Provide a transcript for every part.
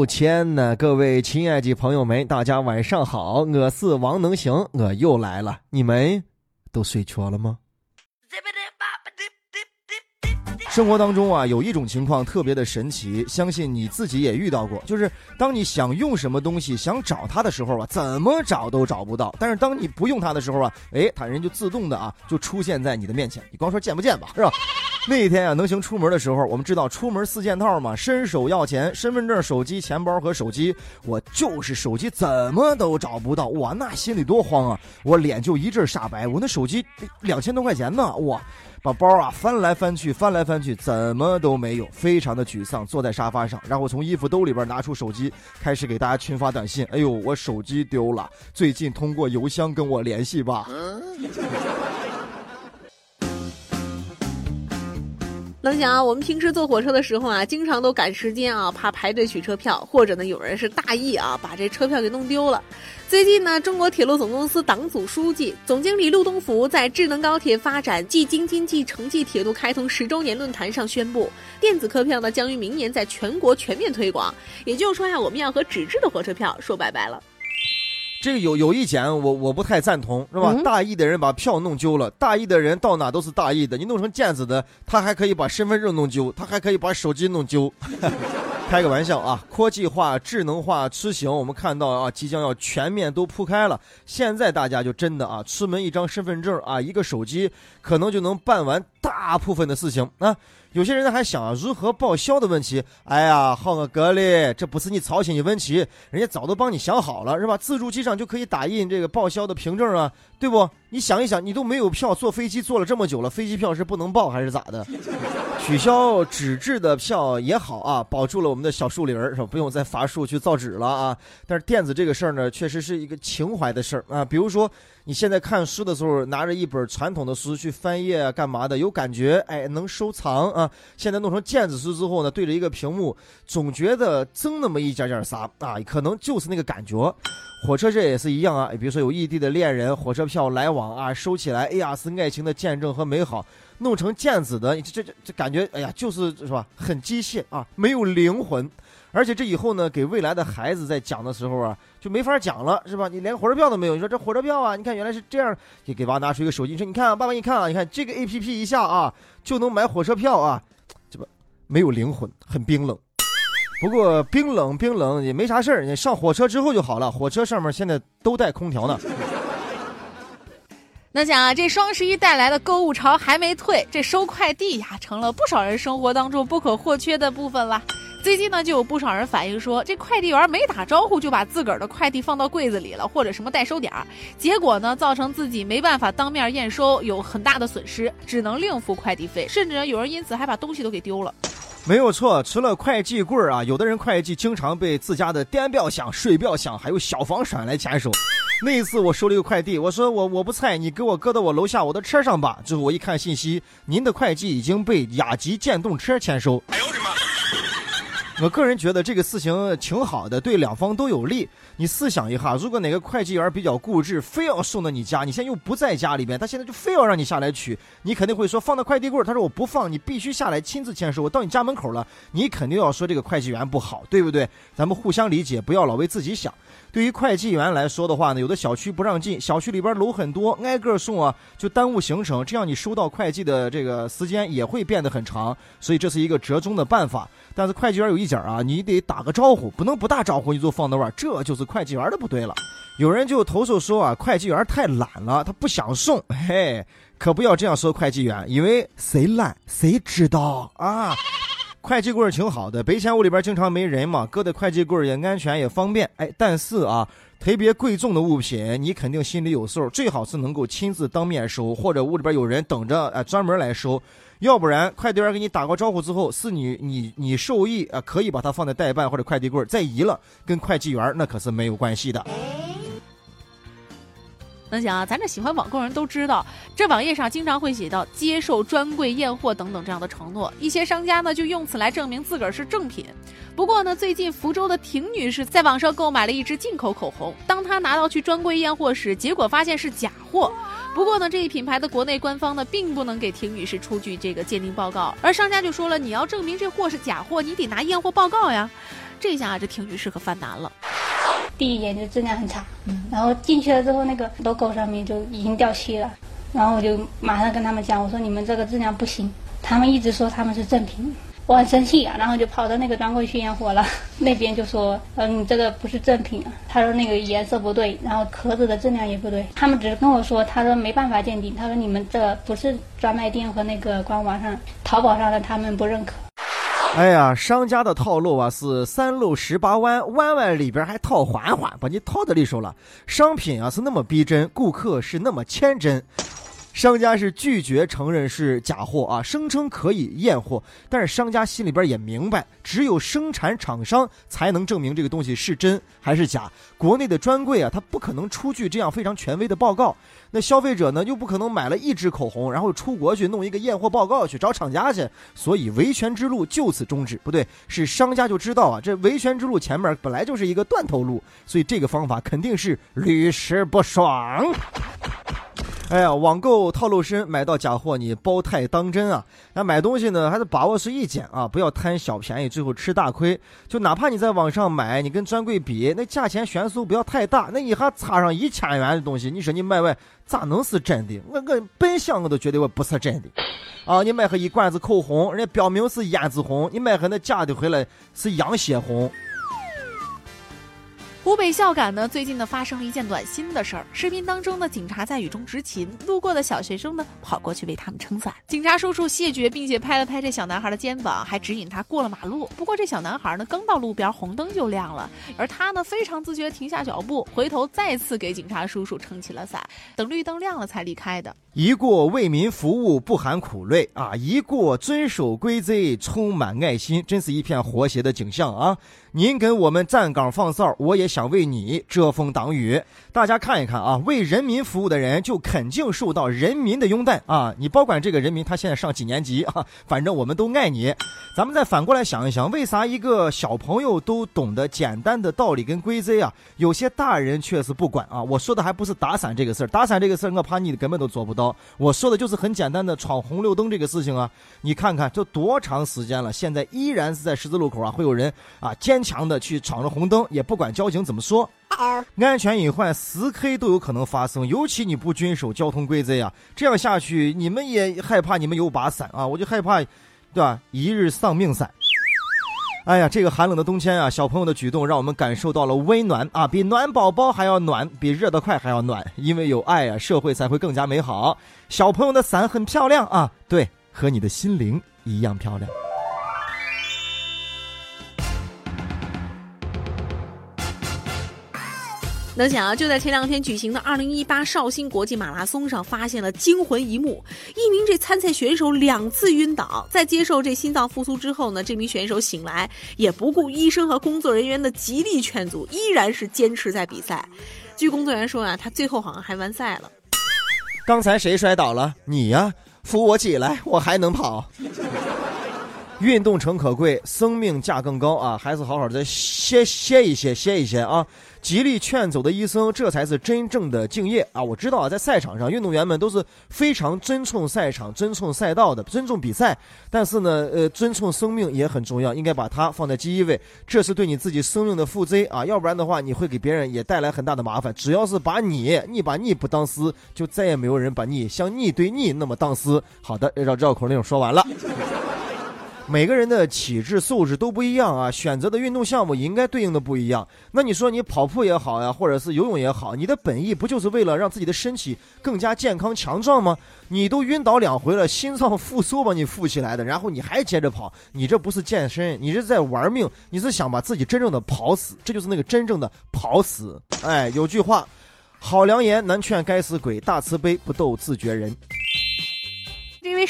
哦天呐，各位亲爱的朋友们，大家晚上好，我是王能行，我又来了，你们都睡着了吗？生活当中啊，有一种情况特别的神奇，相信你自己也遇到过，就是当你想用什么东西，想找它的时候啊，怎么找都找不到；但是当你不用它的时候啊，哎，它人就自动的啊，就出现在你的面前。你光说见不见吧，是吧？那一天啊，能行出门的时候，我们知道出门四件套嘛，伸手要钱，身份证、手机、钱包和手机。我就是手机怎么都找不到，哇，那心里多慌啊！我脸就一阵煞白，我那手机两千多块钱呢，哇！把包啊翻来翻去，翻来翻去，怎么都没有，非常的沮丧，坐在沙发上，然后从衣服兜里边拿出手机，开始给大家群发短信。哎呦，我手机丢了，最近通过邮箱跟我联系吧。能想啊，我们平时坐火车的时候啊，经常都赶时间啊，怕排队取车票，或者呢，有人是大意啊，把这车票给弄丢了。最近呢，中国铁路总公司党组书记、总经理陆东福在智能高铁发展暨京津冀城际铁路开通十周年论坛上宣布，电子客票呢将于明年在全国全面推广。也就是说呀，我们要和纸质的火车票说拜拜了。这个有有一点我我不太赞同，是吧？大意的人把票弄丢了，大意的人到哪都是大意的。你弄成毽子的，他还可以把身份证弄丢，他还可以把手机弄丢。开个玩笑啊！科技化、智能化出行，我们看到啊，即将要全面都铺开了。现在大家就真的啊，出门一张身份证啊，一个手机，可能就能办完大部分的事情啊。有些人呢还想啊，如何报销的问题。哎呀，好个哥嘞，这不是你操心的问题，人家早都帮你想好了，是吧？自助机上就可以打印这个报销的凭证啊，对不？你想一想，你都没有票，坐飞机坐了这么久了，飞机票是不能报还是咋的？取消纸质的票也好啊，保住了我们的小树林，是吧？不用再伐树去造纸了啊。但是电子这个事儿呢，确实是一个情怀的事儿啊。比如说。你现在看书的时候，拿着一本传统的书去翻页啊，干嘛的？有感觉，哎，能收藏啊。现在弄成电子书之后呢，对着一个屏幕，总觉得增那么一点点啥啊？可能就是那个感觉。火车这也是一样啊，比如说有异地的恋人，火车票来往啊，收起来，哎呀，是爱情的见证和美好。弄成电子的，这这这感觉，哎呀，就是是吧？很机械啊，没有灵魂。而且这以后呢，给未来的孩子在讲的时候啊，就没法讲了，是吧？你连火车票都没有，你说这火车票啊，你看原来是这样，给给娃拿出一个手机，你说你看，爸爸你看啊，你看这个 A P P 一下啊，就能买火车票啊，这不没有灵魂，很冰冷。不过冰冷冰冷也没啥事儿，你上火车之后就好了，火车上面现在都带空调呢。那想啊，这双十一带来的购物潮还没退，这收快递呀，成了不少人生活当中不可或缺的部分了。最近呢，就有不少人反映说，这快递员没打招呼就把自个儿的快递放到柜子里了，或者什么代收点儿，结果呢，造成自己没办法当面验收，有很大的损失，只能另付快递费，甚至有人因此还把东西都给丢了。没有错，除了快递柜儿啊，有的人快递经常被自家的电表响、水表响还有消防栓来签收。那一次我收了一个快递，我说我我不菜，你给我搁到我楼下我的车上吧。之后我一看信息，您的快递已经被雅迪电动车签收。我！个人觉得这个事情挺好的，对两方都有利。你试想一下，如果哪个会计员比较固执，非要送到你家，你现在又不在家里边，他现在就非要让你下来取，你肯定会说放到快递柜他说我不放，你必须下来亲自签收。我到你家门口了，你肯定要说这个会计员不好，对不对？咱们互相理解，不要老为自己想。对于会计员来说的话呢，有的小区不让进，小区里边楼很多，挨个送啊，就耽误行程，这样你收到会计的这个时间也会变得很长，所以这是一个折中的办法。但是会计员有一点啊，你得打个招呼，不能不打招呼你就放那儿，这就是会计员的不对了。有人就投诉说啊，会计员太懒了，他不想送。嘿，可不要这样说会计员，因为谁懒谁知道啊。会计柜挺好的，备钱屋里边经常没人嘛，搁在会计柜也安全也方便。哎，但是啊，特别贵重的物品，你肯定心里有数，最好是能够亲自当面收，或者屋里边有人等着，哎，专门来收。要不然，快递员给你打过招呼之后，是你你你受益啊，可以把它放在代办或者快递柜再移了，跟快递员那可是没有关系的。能想啊，咱这喜欢网购人都知道，这网页上经常会写到接受专柜验货等等这样的承诺，一些商家呢就用此来证明自个儿是正品。不过呢，最近福州的婷女士在网上购买了一支进口口红，当她拿到去专柜验货时，结果发现是假货。不过呢，这一品牌的国内官方呢，并不能给婷女士出具这个鉴定报告，而商家就说了，你要证明这货是假货，你得拿验货报告呀。这下这婷女士可犯难了。第一眼就质量很差，然后进去了之后，那个 logo 上面就已经掉漆了，然后我就马上跟他们讲，我说你们这个质量不行，他们一直说他们是正品，我很生气啊，然后就跑到那个专柜去验货了，那边就说，嗯，你这个不是正品，他说那个颜色不对，然后壳子的质量也不对，他们只是跟我说，他说没办法鉴定，他说你们这不是专卖店和那个官网上、淘宝上的，他们不认可。哎呀，商家的套路啊是三路十八弯，弯弯里边还套环环，把你套在里手了。商品啊是那么逼真，顾客是那么天真。商家是拒绝承认是假货啊，声称可以验货，但是商家心里边也明白，只有生产厂商才能证明这个东西是真还是假。国内的专柜啊，它不可能出具这样非常权威的报告。那消费者呢，又不可能买了一支口红，然后出国去弄一个验货报告去找厂家去，所以维权之路就此终止。不对，是商家就知道啊，这维权之路前面本来就是一个断头路，所以这个方法肯定是屡试不爽。哎呀，网购套路深，买到假货你包太当真啊！那买东西呢，还是把握是一捡啊，不要贪小便宜，最后吃大亏。就哪怕你在网上买，你跟专柜比，那价钱悬殊不要太大，那一下差上一千元的东西，你说你买完咋能是真的？我我本想我都觉得我不是真的。啊，你买盒一罐子口红，人家标明是胭脂红，你买盒那假的回来是羊血红。湖北孝感呢，最近呢发生了一件暖心的事儿。视频当中呢，警察在雨中执勤，路过的小学生呢跑过去为他们撑伞。警察叔叔谢绝，并且拍了拍这小男孩的肩膀，还指引他过了马路。不过这小男孩呢，刚到路边，红灯就亮了，而他呢非常自觉停下脚步，回头再次给警察叔叔撑起了伞，等绿灯亮了才离开的。一过为民服务不含苦累啊，一过遵守规则充满爱心，真是一片和谐的景象啊！您跟我们站岗放哨，我也想为你遮风挡雨。大家看一看啊，为人民服务的人就肯定受到人民的拥戴啊！你保管这个人民他现在上几年级啊？反正我们都爱你。咱们再反过来想一想，为啥一个小朋友都懂得简单的道理跟规则啊？有些大人却是不管啊！我说的还不是打伞这个事儿，打伞这个事儿我怕你根本都做不到。我说的就是很简单的闯红绿灯这个事情啊！你看看这多长时间了，现在依然是在十字路口啊，会有人啊坚强的去闯着红灯，也不管交警怎么说。安全隐患十 K 都有可能发生，尤其你不遵守交通规则呀，这样下去你们也害怕，你们有把伞啊，我就害怕，对吧？一日丧命伞。哎呀，这个寒冷的冬天啊，小朋友的举动让我们感受到了温暖啊，比暖宝宝还要暖，比热得快还要暖。因为有爱啊，社会才会更加美好。小朋友的伞很漂亮啊，对，和你的心灵一样漂亮。能想啊，就在前两天举行的二零一八绍兴国际马拉松上，发现了惊魂一幕：一名这参赛选手两次晕倒，在接受这心脏复苏之后呢，这名选手醒来，也不顾医生和工作人员的极力劝阻，依然是坚持在比赛。据工作人员说啊，他最后好像还完赛了。刚才谁摔倒了？你呀，扶我起来，我还能跑。运动诚可贵，生命价更高啊！还是好好的歇歇一歇，歇一歇啊！极力劝走的医生，这才是真正的敬业啊！我知道啊，在赛场上，运动员们都是非常尊重赛场、尊重赛道的，尊重比赛。但是呢，呃，尊重生命也很重要，应该把它放在第一位。这是对你自己生命的负责啊！要不然的话，你会给别人也带来很大的麻烦。只要是把你，你把你不当事，就再也没有人把你像你对你那么当事。好的，绕绕口令说完了。每个人的体质素质都不一样啊，选择的运动项目应该对应的不一样。那你说你跑步也好呀，或者是游泳也好，你的本意不就是为了让自己的身体更加健康强壮吗？你都晕倒两回了，心脏复苏把你扶起来的，然后你还接着跑，你这不是健身，你是在玩命，你是想把自己真正的跑死，这就是那个真正的跑死。哎，有句话，好良言难劝该死鬼，大慈悲不斗自绝人。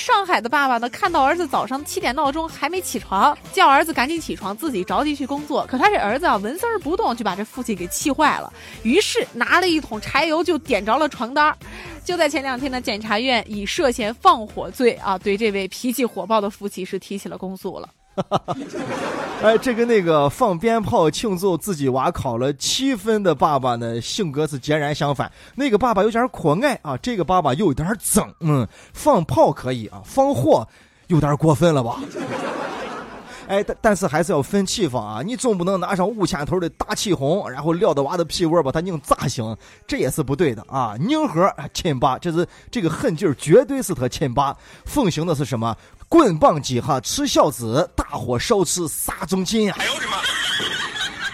上海的爸爸呢，看到儿子早上七点闹钟还没起床，叫儿子赶紧起床，自己着急去工作。可他这儿子啊，纹丝儿不动，就把这父亲给气坏了。于是拿了一桶柴油就点着了床单。就在前两天呢，检察院以涉嫌放火罪啊，对这位脾气火爆的父亲是提起了公诉了。哎，这跟那个放鞭炮庆祝自己娃考了七分的爸爸呢，性格是截然相反。那个爸爸有点可爱啊，这个爸爸又有点整。嗯，放炮可以啊，放火有点过分了吧？哎，但但是还是要分地方啊！你总不能拿上五千头的大气红，然后撂到娃的屁窝把他拧炸醒，这也是不对的啊！拧合亲爸，这是这个狠劲儿，绝对是他亲爸。奉行的是什么？棍棒几下吃孝子，大火烧吃杀忠亲啊！哎呦我的妈！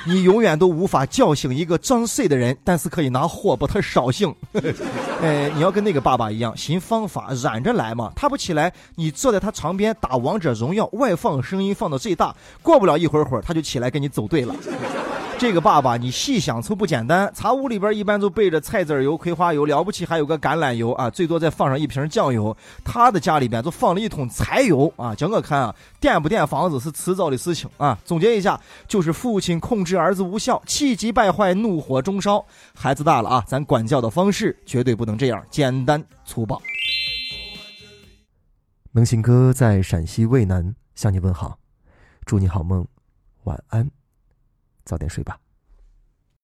你永远都无法叫醒一个装睡的人，但是可以拿火把他烧醒。哎，你要跟那个爸爸一样，寻方法染着来嘛。他不起来，你坐在他床边打王者荣耀，外放声音放到最大，过不了一会儿会儿，他就起来跟你走对了。这个爸爸，你细想就不简单。茶屋里边一般都备着菜籽油、葵花油，了不起还有个橄榄油啊，最多再放上一瓶酱油。他的家里边就放了一桶柴油啊，整个看啊，垫不垫房子是迟早的事情啊。总结一下，就是父亲控制儿子无效，气急败坏，怒火中烧。孩子大了啊，咱管教的方式绝对不能这样简单粗暴。能行哥在陕西渭南向你问好，祝你好梦，晚安。早点睡吧。